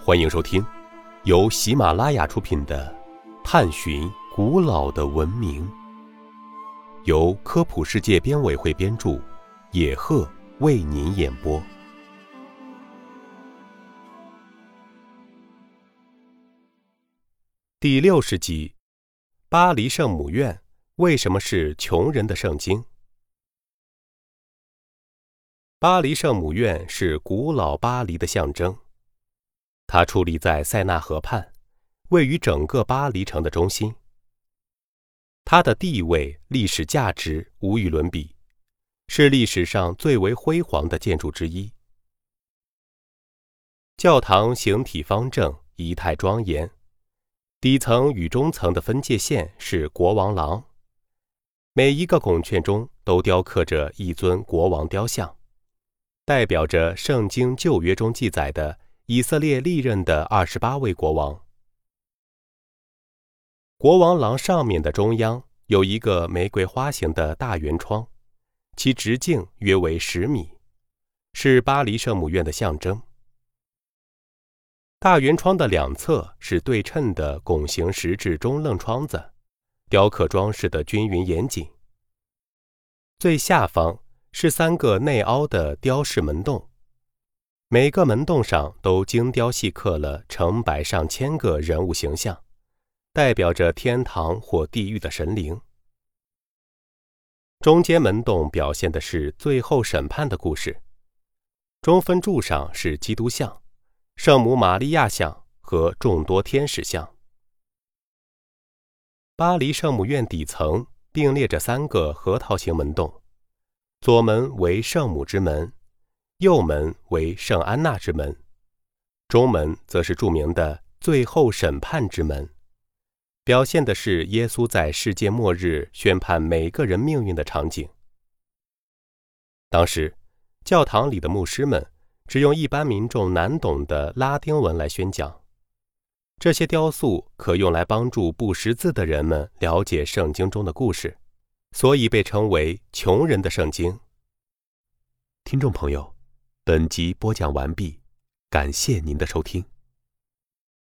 欢迎收听由喜马拉雅出品的《探寻古老的文明》，由科普世界编委会编著，野鹤为您演播。第六十集：巴黎圣母院为什么是穷人的圣经？巴黎圣母院是古老巴黎的象征，它矗立在塞纳河畔，位于整个巴黎城的中心。它的地位、历史价值无与伦比，是历史上最为辉煌的建筑之一。教堂形体方正，仪态庄严，底层与中层的分界线是国王廊，每一个拱券中都雕刻着一尊国王雕像。代表着圣经旧约中记载的以色列历任的二十八位国王。国王廊上面的中央有一个玫瑰花形的大圆窗，其直径约为十米，是巴黎圣母院的象征。大圆窗的两侧是对称的拱形石质中愣窗子，雕刻装饰的均匀严谨。最下方。是三个内凹的雕饰门洞，每个门洞上都精雕细刻了成百上千个人物形象，代表着天堂或地狱的神灵。中间门洞表现的是最后审判的故事，中分柱上是基督像、圣母玛利亚像和众多天使像。巴黎圣母院底层并列着三个核桃形门洞。左门为圣母之门，右门为圣安娜之门，中门则是著名的最后审判之门，表现的是耶稣在世界末日宣判每个人命运的场景。当时，教堂里的牧师们只用一般民众难懂的拉丁文来宣讲，这些雕塑可用来帮助不识字的人们了解圣经中的故事。所以被称为“穷人的圣经”。听众朋友，本集播讲完毕，感谢您的收听。